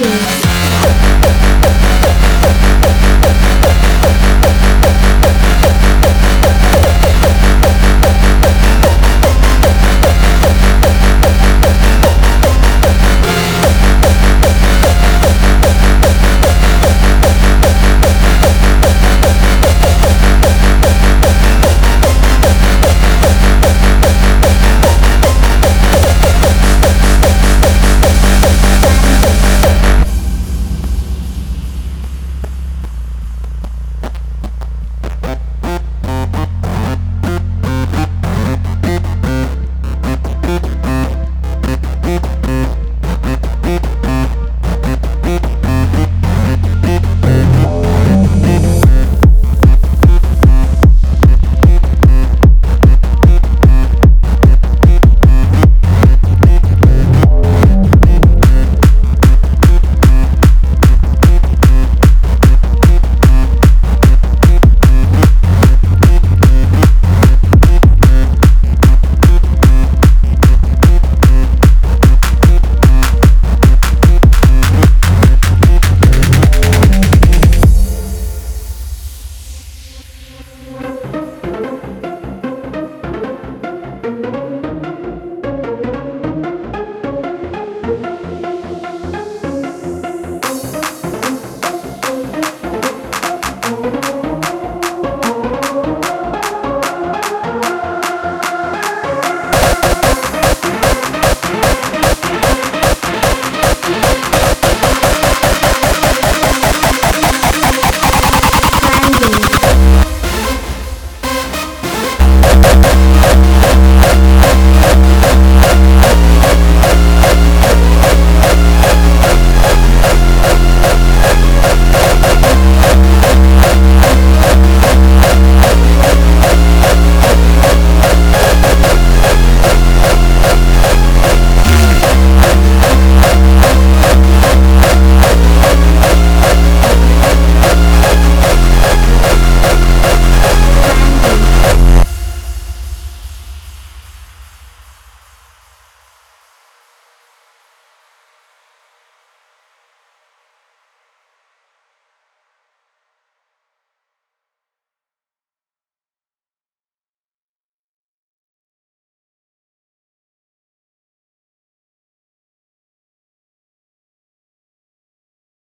Music.